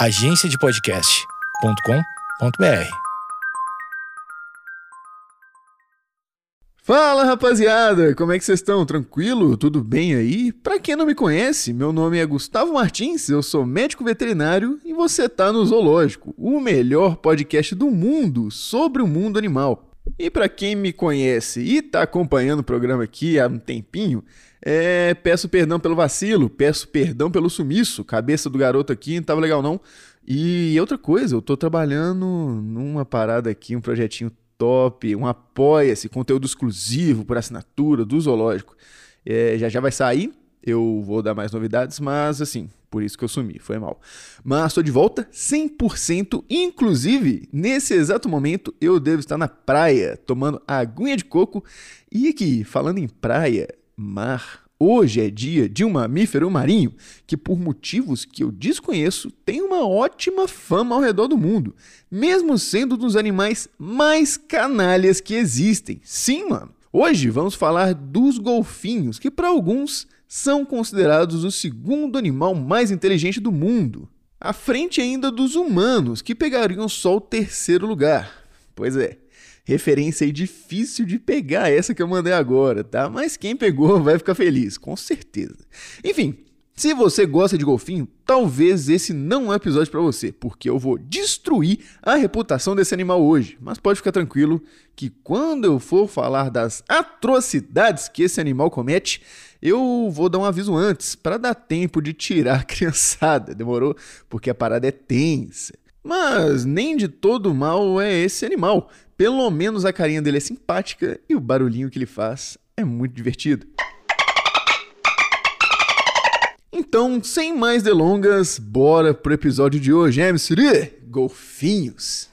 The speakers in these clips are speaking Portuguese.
agenciadepodcast.com.br. Fala rapaziada, como é que vocês estão? Tranquilo? Tudo bem aí? Pra quem não me conhece, meu nome é Gustavo Martins, eu sou médico veterinário e você tá no Zoológico, o melhor podcast do mundo sobre o mundo animal. E para quem me conhece e tá acompanhando o programa aqui há um tempinho, é, peço perdão pelo vacilo, peço perdão pelo sumiço, cabeça do garoto aqui não tava legal não. E outra coisa, eu tô trabalhando numa parada aqui, um projetinho top, um apoia-se, conteúdo exclusivo por assinatura do Zoológico. É, já já vai sair, eu vou dar mais novidades, mas assim, por isso que eu sumi, foi mal. Mas estou de volta 100%, inclusive nesse exato momento eu devo estar na praia, tomando aguinha de coco. E aqui, falando em praia, mar, Hoje é dia de um mamífero marinho que, por motivos que eu desconheço, tem uma ótima fama ao redor do mundo, mesmo sendo um dos animais mais canalhas que existem. Sim, mano. Hoje vamos falar dos golfinhos, que para alguns são considerados o segundo animal mais inteligente do mundo, à frente ainda dos humanos, que pegariam só o terceiro lugar. Pois é referência aí difícil de pegar essa que eu mandei agora, tá? Mas quem pegou vai ficar feliz, com certeza. Enfim, se você gosta de golfinho, talvez esse não é um episódio para você, porque eu vou destruir a reputação desse animal hoje. Mas pode ficar tranquilo que quando eu for falar das atrocidades que esse animal comete, eu vou dar um aviso antes, para dar tempo de tirar a criançada, demorou? Porque a parada é tensa. Mas nem de todo mal é esse animal. Pelo menos a carinha dele é simpática e o barulhinho que ele faz é muito divertido. Então, sem mais delongas, bora pro episódio de hoje, é, Missuri? Golfinhos!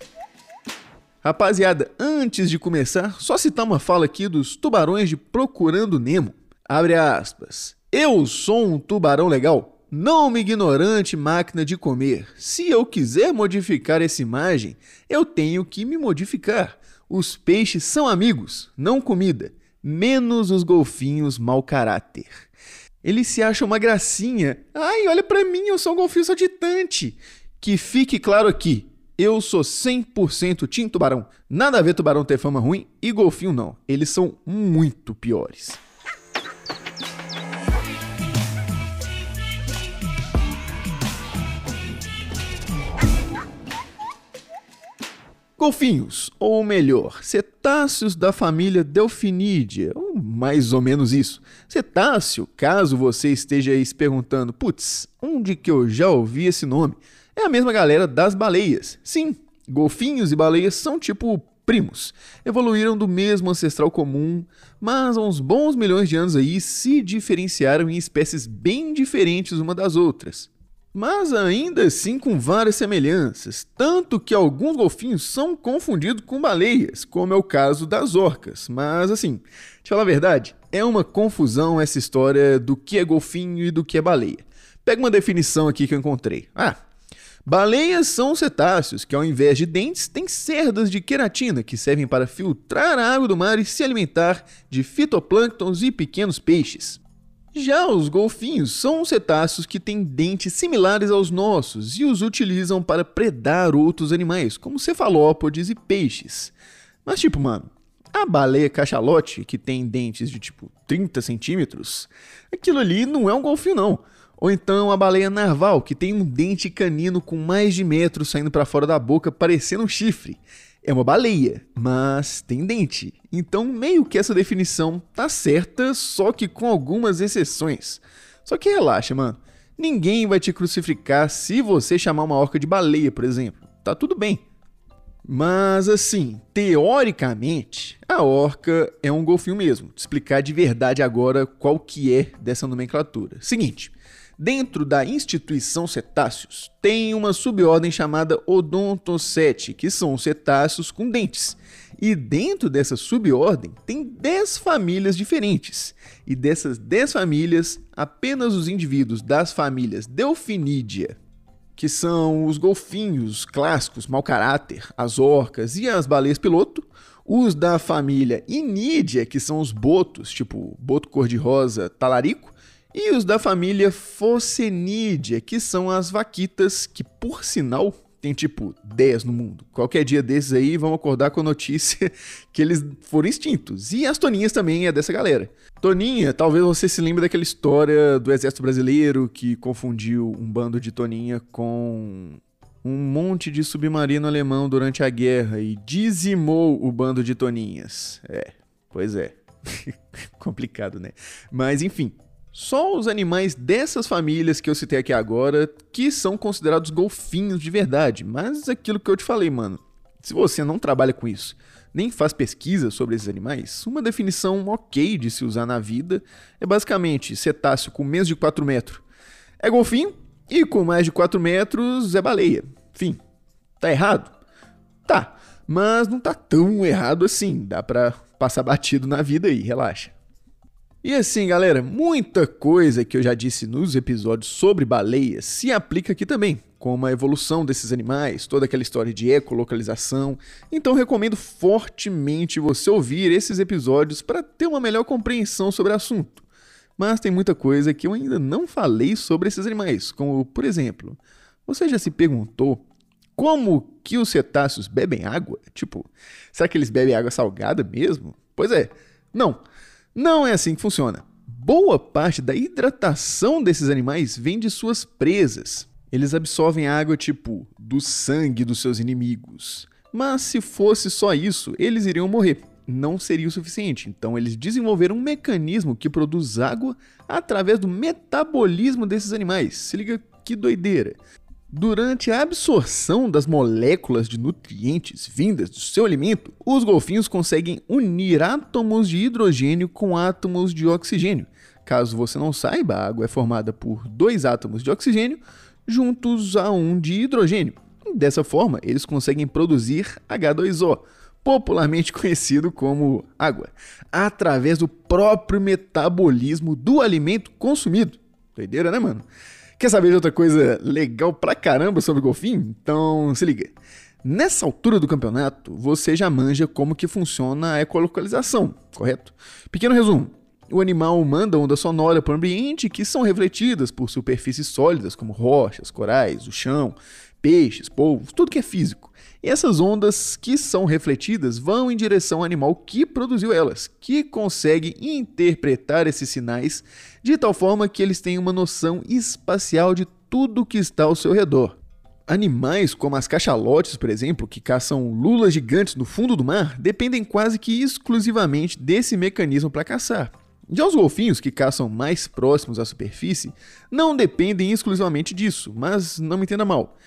Rapaziada, antes de começar, só citar uma fala aqui dos tubarões de Procurando Nemo. Abre aspas. Eu sou um tubarão legal, não uma ignorante máquina de comer. Se eu quiser modificar essa imagem, eu tenho que me modificar. Os peixes são amigos, não comida, menos os golfinhos mau caráter. Eles se acham uma gracinha. Ai, olha para mim, eu sou um golfinho saltitante. Que fique claro aqui, eu sou 100% Tim Tubarão. Nada a ver tubarão ter fama ruim e golfinho não. Eles são muito piores. Golfinhos, ou melhor, cetáceos da família Delphinidia, ou mais ou menos isso. Cetáceo, caso você esteja aí se perguntando, putz, onde que eu já ouvi esse nome? É a mesma galera das baleias. Sim, golfinhos e baleias são tipo primos. Evoluíram do mesmo ancestral comum, mas há uns bons milhões de anos aí se diferenciaram em espécies bem diferentes uma das outras mas ainda assim com várias semelhanças, tanto que alguns golfinhos são confundidos com baleias, como é o caso das orcas. Mas assim, te falar a verdade, é uma confusão essa história do que é golfinho e do que é baleia. Pega uma definição aqui que eu encontrei. Ah, Baleias são cetáceos que, ao invés de dentes, têm cerdas de queratina que servem para filtrar a água do mar e se alimentar de fitoplânctons e pequenos peixes. Já os golfinhos são cetáceos que têm dentes similares aos nossos e os utilizam para predar outros animais, como cefalópodes e peixes. Mas tipo, mano, a baleia cachalote, que tem dentes de tipo 30 centímetros, aquilo ali não é um golfinho não. Ou então a baleia narval, que tem um dente canino com mais de metro saindo para fora da boca, parecendo um chifre é uma baleia, mas tem dente. Então, meio que essa definição tá certa, só que com algumas exceções. Só que relaxa, mano. Ninguém vai te crucificar se você chamar uma orca de baleia, por exemplo. Tá tudo bem. Mas assim, teoricamente, a orca é um golfinho mesmo. Te explicar de verdade agora qual que é dessa nomenclatura. Seguinte, Dentro da instituição cetáceos, tem uma subordem chamada Odontocete, que são cetáceos com dentes. E dentro dessa subordem tem 10 famílias diferentes. E dessas 10 famílias, apenas os indivíduos das famílias Delphinidia, que são os golfinhos clássicos, mau caráter, as orcas e as baleias piloto, os da família Inídia, que são os botos, tipo boto cor-de-rosa, talarico, e os da família Phocenidae, que são as vaquitas que, por sinal, tem tipo 10 no mundo. Qualquer dia desses aí vão acordar com a notícia que eles foram extintos. E as toninhas também é dessa galera. Toninha, talvez você se lembre daquela história do exército brasileiro que confundiu um bando de toninha com um monte de submarino alemão durante a guerra e dizimou o bando de toninhas. É, pois é. Complicado, né? Mas enfim, só os animais dessas famílias que eu citei aqui agora que são considerados golfinhos de verdade. Mas aquilo que eu te falei, mano. Se você não trabalha com isso, nem faz pesquisa sobre esses animais, uma definição ok de se usar na vida é basicamente cetáceo com menos de 4 metros é golfinho e com mais de 4 metros é baleia. Fim. Tá errado? Tá. Mas não tá tão errado assim. Dá pra passar batido na vida aí, relaxa. E assim, galera, muita coisa que eu já disse nos episódios sobre baleias se aplica aqui também, como a evolução desses animais, toda aquela história de ecolocalização. Então recomendo fortemente você ouvir esses episódios para ter uma melhor compreensão sobre o assunto. Mas tem muita coisa que eu ainda não falei sobre esses animais, como por exemplo, você já se perguntou como que os cetáceos bebem água? Tipo, será que eles bebem água salgada mesmo? Pois é, não. Não é assim que funciona. Boa parte da hidratação desses animais vem de suas presas. Eles absorvem água tipo do sangue dos seus inimigos. Mas se fosse só isso, eles iriam morrer. Não seria o suficiente. Então eles desenvolveram um mecanismo que produz água através do metabolismo desses animais. Se liga que doideira. Durante a absorção das moléculas de nutrientes vindas do seu alimento, os golfinhos conseguem unir átomos de hidrogênio com átomos de oxigênio. Caso você não saiba, a água é formada por dois átomos de oxigênio juntos a um de hidrogênio. Dessa forma, eles conseguem produzir H2O, popularmente conhecido como água, através do próprio metabolismo do alimento consumido. Doideira, né, mano? Quer saber de outra coisa legal pra caramba sobre golfinho? Então se liga. Nessa altura do campeonato, você já manja como que funciona a ecolocalização, correto? Pequeno resumo. O animal manda onda sonora para o ambiente que são refletidas por superfícies sólidas como rochas, corais, o chão, peixes, polvos, tudo que é físico. Essas ondas que são refletidas vão em direção ao animal que produziu elas, que consegue interpretar esses sinais de tal forma que eles têm uma noção espacial de tudo que está ao seu redor. Animais como as cachalotes, por exemplo, que caçam lulas gigantes no fundo do mar, dependem quase que exclusivamente desse mecanismo para caçar. Já os golfinhos, que caçam mais próximos à superfície, não dependem exclusivamente disso, mas não me entenda mal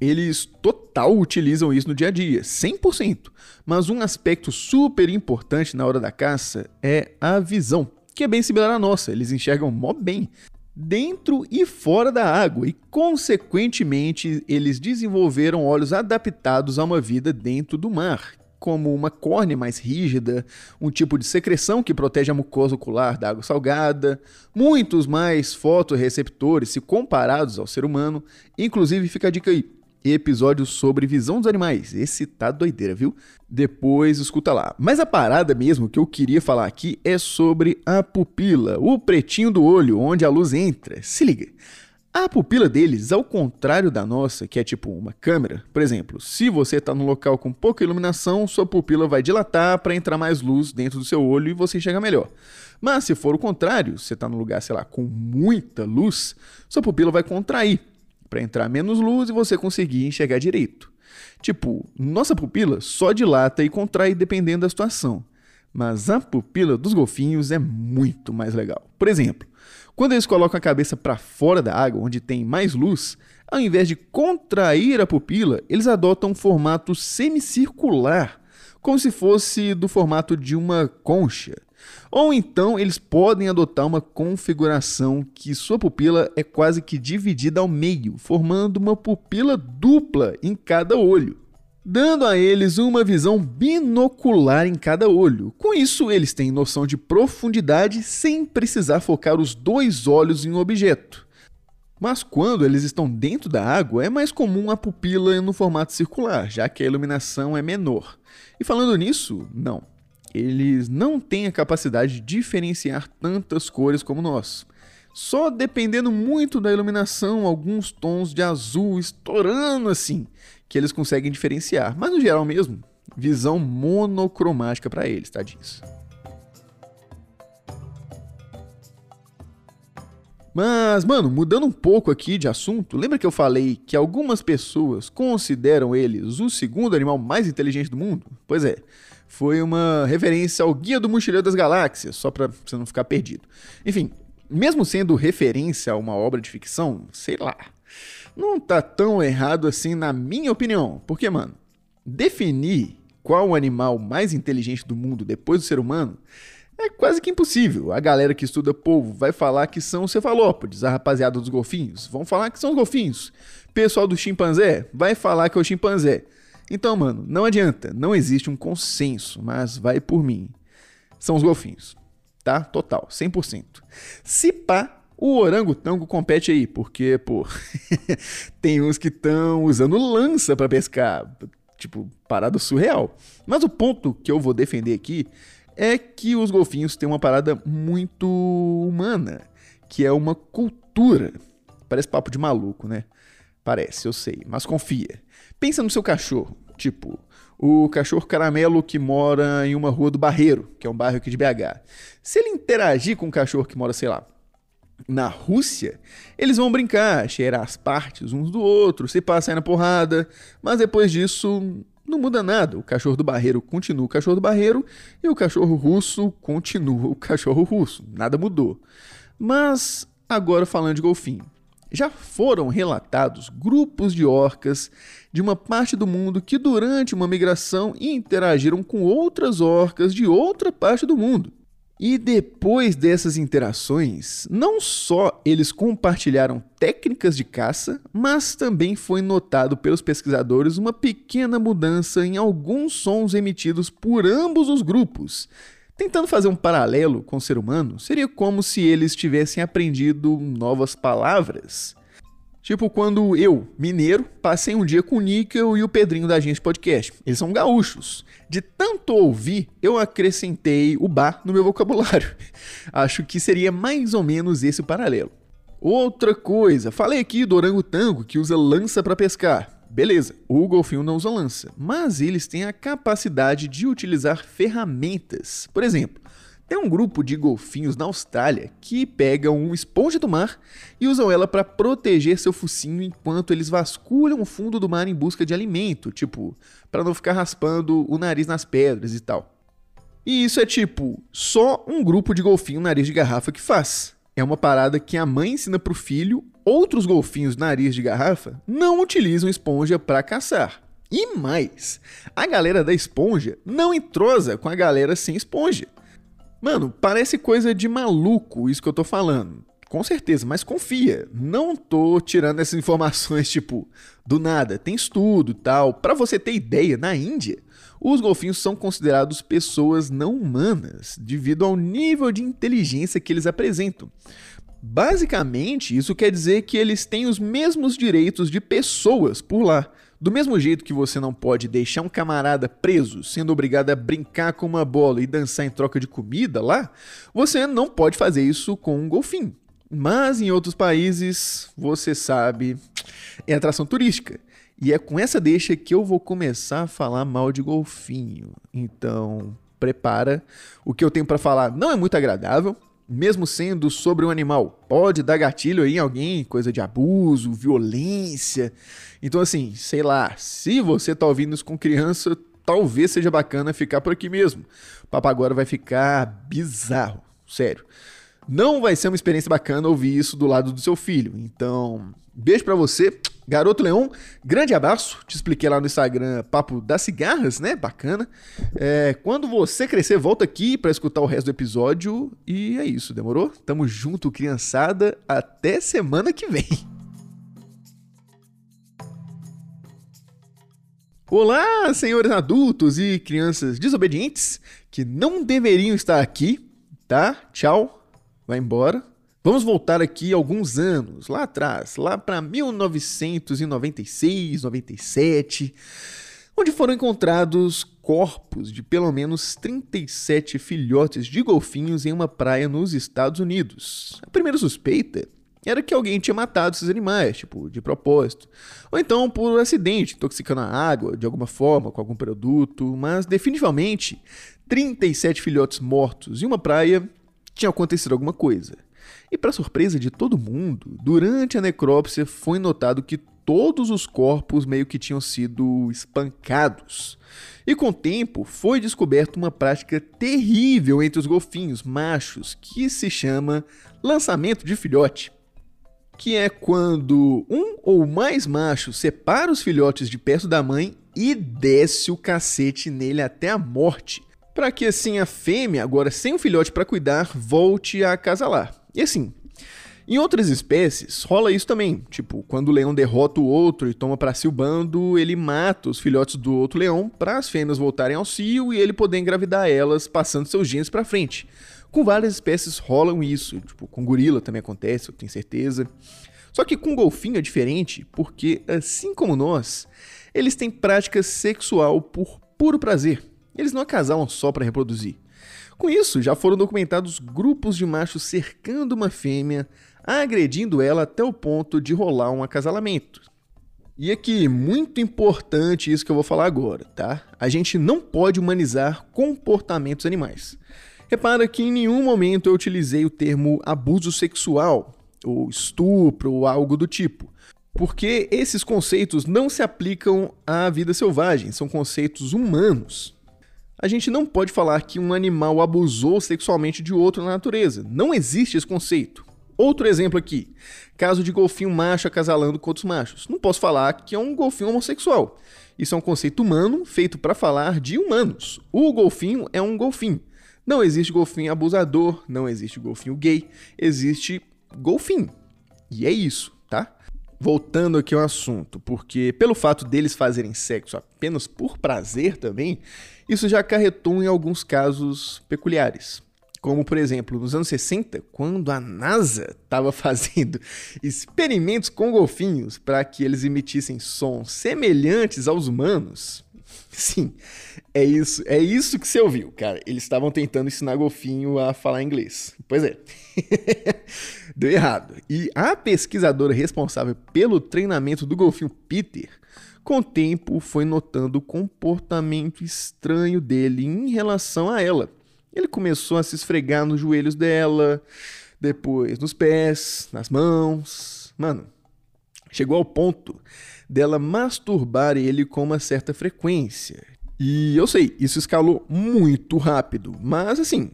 eles total utilizam isso no dia a dia, 100%. Mas um aspecto super importante na hora da caça é a visão, que é bem similar à nossa, eles enxergam mó bem dentro e fora da água e, consequentemente, eles desenvolveram olhos adaptados a uma vida dentro do mar, como uma córnea mais rígida, um tipo de secreção que protege a mucosa ocular da água salgada, muitos mais fotorreceptores se comparados ao ser humano. Inclusive, fica a dica aí: episódio sobre visão dos animais. Esse tá doideira, viu? Depois escuta lá. Mas a parada mesmo que eu queria falar aqui é sobre a pupila, o pretinho do olho, onde a luz entra. Se liga. A pupila deles, ao contrário da nossa, que é tipo uma câmera, por exemplo, se você está num local com pouca iluminação, sua pupila vai dilatar para entrar mais luz dentro do seu olho e você enxerga melhor. Mas se for o contrário, você está num lugar, sei lá, com muita luz, sua pupila vai contrair para entrar menos luz e você conseguir enxergar direito. Tipo, nossa pupila só dilata e contrai dependendo da situação, mas a pupila dos golfinhos é muito mais legal. Por exemplo, quando eles colocam a cabeça para fora da água, onde tem mais luz, ao invés de contrair a pupila, eles adotam um formato semicircular, como se fosse do formato de uma concha. Ou então eles podem adotar uma configuração que sua pupila é quase que dividida ao meio, formando uma pupila dupla em cada olho, dando a eles uma visão binocular em cada olho. Com isso, eles têm noção de profundidade sem precisar focar os dois olhos em um objeto. Mas quando eles estão dentro da água, é mais comum a pupila no formato circular, já que a iluminação é menor. E falando nisso, não eles não têm a capacidade de diferenciar tantas cores como nós. Só dependendo muito da iluminação, alguns tons de azul estourando assim, que eles conseguem diferenciar. Mas no geral mesmo, visão monocromática para eles, disso. Mas, mano, mudando um pouco aqui de assunto, lembra que eu falei que algumas pessoas consideram eles o segundo animal mais inteligente do mundo? Pois é, foi uma referência ao Guia do Mochileiro das Galáxias, só pra você não ficar perdido. Enfim, mesmo sendo referência a uma obra de ficção, sei lá, não tá tão errado assim na minha opinião. Porque, mano, definir qual o animal mais inteligente do mundo depois do ser humano é quase que impossível. A galera que estuda povo vai falar que são cefalópodes, a rapaziada dos golfinhos vão falar que são os golfinhos. Pessoal do chimpanzé vai falar que é o chimpanzé. Então, mano, não adianta, não existe um consenso, mas vai por mim. São os golfinhos, tá? Total, 100%. Se pá, o orangotango compete aí, porque, pô, tem uns que estão usando lança para pescar, tipo, parada surreal. Mas o ponto que eu vou defender aqui é que os golfinhos têm uma parada muito humana, que é uma cultura. Parece papo de maluco, né? Parece, eu sei, mas confia. Pensa no seu cachorro, tipo, o cachorro caramelo que mora em uma rua do Barreiro, que é um bairro aqui de BH. Se ele interagir com um cachorro que mora, sei lá, na Rússia, eles vão brincar, cheirar as partes uns do outro, se passar na porrada, mas depois disso não muda nada. O cachorro do barreiro continua o cachorro do barreiro e o cachorro russo continua o cachorro russo. Nada mudou. Mas agora falando de golfinho. Já foram relatados grupos de orcas de uma parte do mundo que durante uma migração interagiram com outras orcas de outra parte do mundo. E depois dessas interações, não só eles compartilharam técnicas de caça, mas também foi notado pelos pesquisadores uma pequena mudança em alguns sons emitidos por ambos os grupos. Tentando fazer um paralelo com o ser humano, seria como se eles tivessem aprendido novas palavras. Tipo quando eu, mineiro, passei um dia com o Níquel e o Pedrinho da agência podcast. Eles são gaúchos. De tanto ouvir, eu acrescentei o bar no meu vocabulário. Acho que seria mais ou menos esse o paralelo. Outra coisa, falei aqui do orangotango que usa lança para pescar. Beleza, o golfinho não usa lança, mas eles têm a capacidade de utilizar ferramentas. Por exemplo, tem um grupo de golfinhos na Austrália que pegam uma esponja do mar e usam ela para proteger seu focinho enquanto eles vasculham o fundo do mar em busca de alimento, tipo, para não ficar raspando o nariz nas pedras e tal. E isso é tipo, só um grupo de golfinho nariz de garrafa que faz. É uma parada que a mãe ensina pro filho, outros golfinhos nariz de garrafa não utilizam esponja para caçar. E mais, a galera da esponja não entrosa com a galera sem esponja. Mano, parece coisa de maluco isso que eu tô falando. Com certeza, mas confia. Não tô tirando essas informações, tipo, do nada. Tem estudo tal. Para você ter ideia, na Índia, os golfinhos são considerados pessoas não humanas devido ao nível de inteligência que eles apresentam. Basicamente, isso quer dizer que eles têm os mesmos direitos de pessoas por lá. Do mesmo jeito que você não pode deixar um camarada preso, sendo obrigado a brincar com uma bola e dançar em troca de comida lá, você não pode fazer isso com um golfinho. Mas em outros países, você sabe, é atração turística. E é com essa deixa que eu vou começar a falar mal de golfinho. Então, prepara. O que eu tenho para falar não é muito agradável, mesmo sendo sobre um animal, pode dar gatilho aí em alguém, coisa de abuso, violência. Então, assim, sei lá, se você tá ouvindo isso com criança, talvez seja bacana ficar por aqui mesmo. O papo agora vai ficar bizarro, sério. Não vai ser uma experiência bacana ouvir isso do lado do seu filho. Então, beijo para você. Garoto Leão, grande abraço. Te expliquei lá no Instagram Papo das Cigarras, né? Bacana. É, quando você crescer, volta aqui para escutar o resto do episódio. E é isso, demorou? Tamo junto, criançada. Até semana que vem. Olá, senhores adultos e crianças desobedientes que não deveriam estar aqui, tá? Tchau, vai embora. Vamos voltar aqui alguns anos, lá atrás, lá para 1996, 97. onde foram encontrados corpos de pelo menos 37 filhotes de golfinhos em uma praia nos Estados Unidos. A primeira suspeita era que alguém tinha matado esses animais, tipo, de propósito. Ou então por acidente, intoxicando a água de alguma forma, com algum produto. Mas definitivamente, 37 filhotes mortos em uma praia tinha acontecido alguma coisa. E para surpresa de todo mundo, durante a necrópsia foi notado que todos os corpos meio que tinham sido espancados. E com o tempo foi descoberta uma prática terrível entre os golfinhos machos que se chama lançamento de filhote que é quando um ou mais machos separa os filhotes de perto da mãe e desce o cacete nele até a morte, para que assim a fêmea, agora sem o filhote para cuidar, volte a acasalar. E assim, em outras espécies rola isso também, tipo, quando o leão derrota o outro e toma para si o bando, ele mata os filhotes do outro leão para as fêmeas voltarem ao cio e ele poder engravidar elas, passando seus genes para frente. Com várias espécies rolam isso, tipo, com gorila também acontece, eu tenho certeza. Só que com golfinho é diferente, porque assim como nós, eles têm prática sexual por puro prazer. Eles não acasalam só para reproduzir. Com isso, já foram documentados grupos de machos cercando uma fêmea, agredindo ela até o ponto de rolar um acasalamento. E aqui, muito importante isso que eu vou falar agora, tá? A gente não pode humanizar comportamentos animais. Repara que em nenhum momento eu utilizei o termo abuso sexual, ou estupro, ou algo do tipo. Porque esses conceitos não se aplicam à vida selvagem, são conceitos humanos. A gente não pode falar que um animal abusou sexualmente de outro na natureza. Não existe esse conceito. Outro exemplo aqui: caso de golfinho macho acasalando com outros machos. Não posso falar que é um golfinho homossexual. Isso é um conceito humano feito para falar de humanos. O golfinho é um golfinho. Não existe golfinho abusador, não existe golfinho gay, existe golfinho. E é isso, tá? Voltando aqui ao assunto, porque pelo fato deles fazerem sexo apenas por prazer também, isso já acarretou em alguns casos peculiares. Como, por exemplo, nos anos 60, quando a NASA estava fazendo experimentos com golfinhos para que eles emitissem sons semelhantes aos humanos, Sim, é isso, é isso que você ouviu, cara. Eles estavam tentando ensinar golfinho a falar inglês. Pois é. Deu errado. E a pesquisadora responsável pelo treinamento do golfinho Peter, com o tempo foi notando o comportamento estranho dele em relação a ela. Ele começou a se esfregar nos joelhos dela, depois nos pés, nas mãos. Mano, chegou ao ponto dela masturbar ele com uma certa frequência. E eu sei, isso escalou muito rápido, mas assim,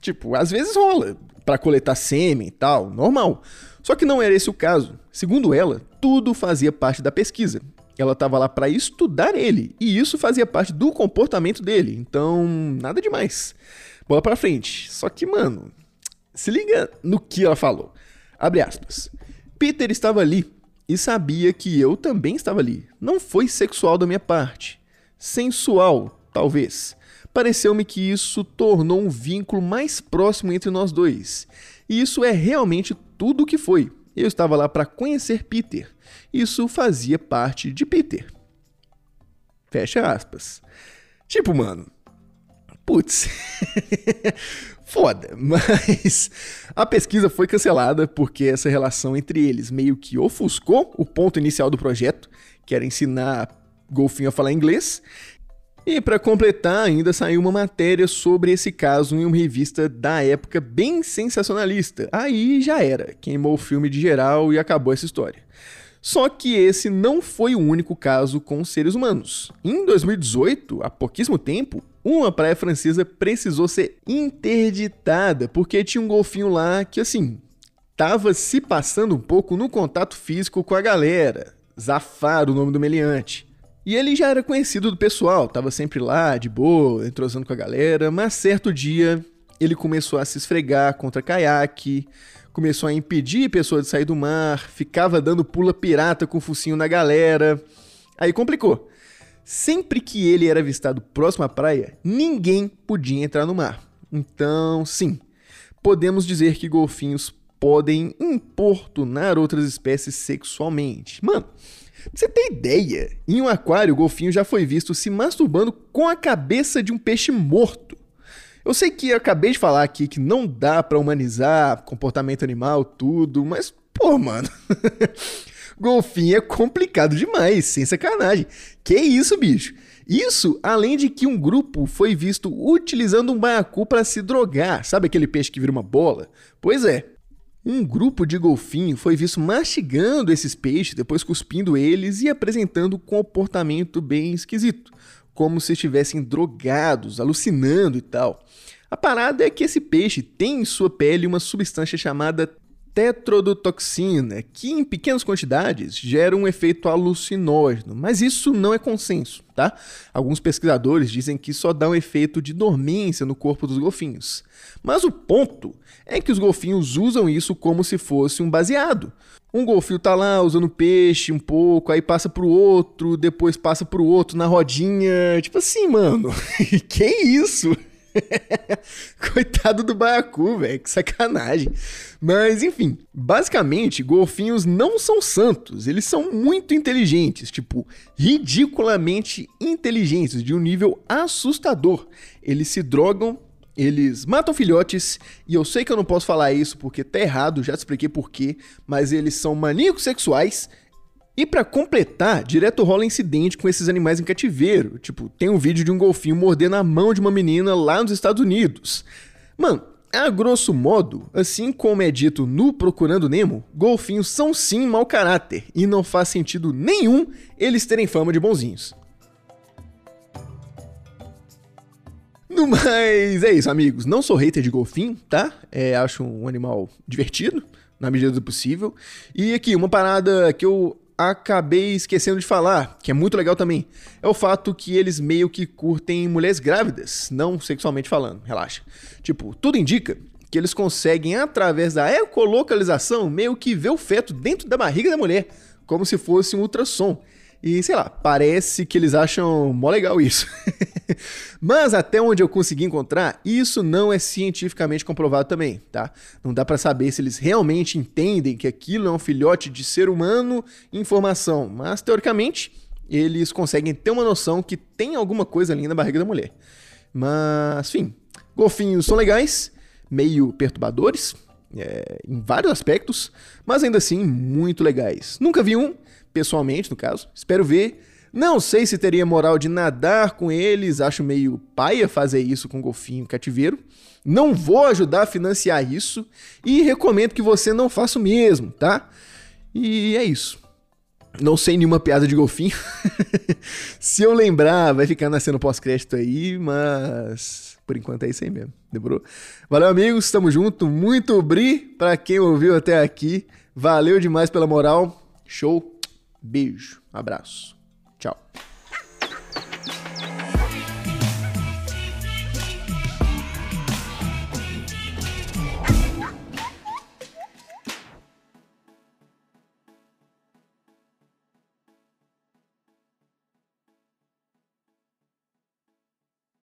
tipo, às vezes rola para coletar sêmen e tal, normal. Só que não era esse o caso. Segundo ela, tudo fazia parte da pesquisa. Ela estava lá para estudar ele, e isso fazia parte do comportamento dele. Então, nada demais. Bola para frente. Só que, mano, se liga no que ela falou. Abre aspas. Peter estava ali e sabia que eu também estava ali. Não foi sexual da minha parte. Sensual, talvez. Pareceu-me que isso tornou um vínculo mais próximo entre nós dois. E isso é realmente tudo o que foi. Eu estava lá para conhecer Peter. Isso fazia parte de Peter. Fecha aspas. Tipo, mano. Putz. foda, mas a pesquisa foi cancelada porque essa relação entre eles meio que ofuscou o ponto inicial do projeto, que era ensinar golfinho a falar inglês. E para completar, ainda saiu uma matéria sobre esse caso em uma revista da época bem sensacionalista. Aí já era, queimou o filme de geral e acabou essa história. Só que esse não foi o único caso com seres humanos. Em 2018, há pouquíssimo tempo, uma praia francesa precisou ser interditada porque tinha um golfinho lá que, assim, tava se passando um pouco no contato físico com a galera. Zafar, o nome do meliante. E ele já era conhecido do pessoal, tava sempre lá, de boa, entrosando com a galera, mas certo dia ele começou a se esfregar contra caiaque, começou a impedir pessoas de sair do mar, ficava dando pula pirata com o focinho na galera. Aí complicou. Sempre que ele era avistado próximo à praia, ninguém podia entrar no mar. Então, sim, podemos dizer que golfinhos podem importunar outras espécies sexualmente. Mano, Pra você ter ideia, em um aquário o golfinho já foi visto se masturbando com a cabeça de um peixe morto. Eu sei que eu acabei de falar aqui que não dá para humanizar comportamento animal, tudo, mas, pô, mano. golfinho é complicado demais, sem sacanagem. Que isso, bicho? Isso, além de que um grupo foi visto utilizando um baiacu para se drogar. Sabe aquele peixe que vira uma bola? Pois é. Um grupo de golfinho foi visto mastigando esses peixes, depois cuspindo eles e apresentando um comportamento bem esquisito como se estivessem drogados, alucinando e tal. A parada é que esse peixe tem em sua pele uma substância chamada tetrodotoxina, que em pequenas quantidades gera um efeito alucinógeno, mas isso não é consenso, tá? Alguns pesquisadores dizem que só dá um efeito de dormência no corpo dos golfinhos. Mas o ponto é que os golfinhos usam isso como se fosse um baseado. Um golfinho tá lá usando peixe um pouco, aí passa pro outro, depois passa pro outro na rodinha. Tipo assim, mano. que isso? Coitado do baiacu, velho, que sacanagem. Mas enfim, basicamente, golfinhos não são santos, eles são muito inteligentes, tipo, ridiculamente inteligentes, de um nível assustador. Eles se drogam eles matam filhotes, e eu sei que eu não posso falar isso porque tá errado, já te expliquei porquê, mas eles são maníacos sexuais. E para completar, direto rola incidente com esses animais em cativeiro. Tipo, tem um vídeo de um golfinho mordendo a mão de uma menina lá nos Estados Unidos. Mano, a grosso modo, assim como é dito no Procurando Nemo, golfinhos são sim mau caráter e não faz sentido nenhum eles terem fama de bonzinhos. No mais, é isso, amigos. Não sou hater de golfinho, tá? É, acho um animal divertido, na medida do possível. E aqui, uma parada que eu acabei esquecendo de falar, que é muito legal também, é o fato que eles meio que curtem mulheres grávidas, não sexualmente falando, relaxa. Tipo, tudo indica que eles conseguem, através da ecolocalização, meio que ver o feto dentro da barriga da mulher, como se fosse um ultrassom. E sei lá, parece que eles acham mó legal isso. Mas até onde eu consegui encontrar, isso não é cientificamente comprovado também, tá? Não dá para saber se eles realmente entendem que aquilo é um filhote de ser humano em formação, mas teoricamente eles conseguem ter uma noção que tem alguma coisa ali na barriga da mulher. Mas, enfim, golfinhos são legais, meio perturbadores, é, em vários aspectos, mas ainda assim muito legais. Nunca vi um, pessoalmente, no caso. Espero ver. Não sei se teria moral de nadar com eles, acho meio paia fazer isso com golfinho cativeiro. Não vou ajudar a financiar isso e recomendo que você não faça o mesmo, tá? E é isso. Não sei nenhuma piada de golfinho. se eu lembrar, vai ficar nascendo pós-crédito aí, mas por enquanto é isso aí mesmo. Demorou? Valeu, amigos. Tamo junto. Muito bri pra quem ouviu até aqui. Valeu demais pela moral. Show. Beijo, abraço, tchau.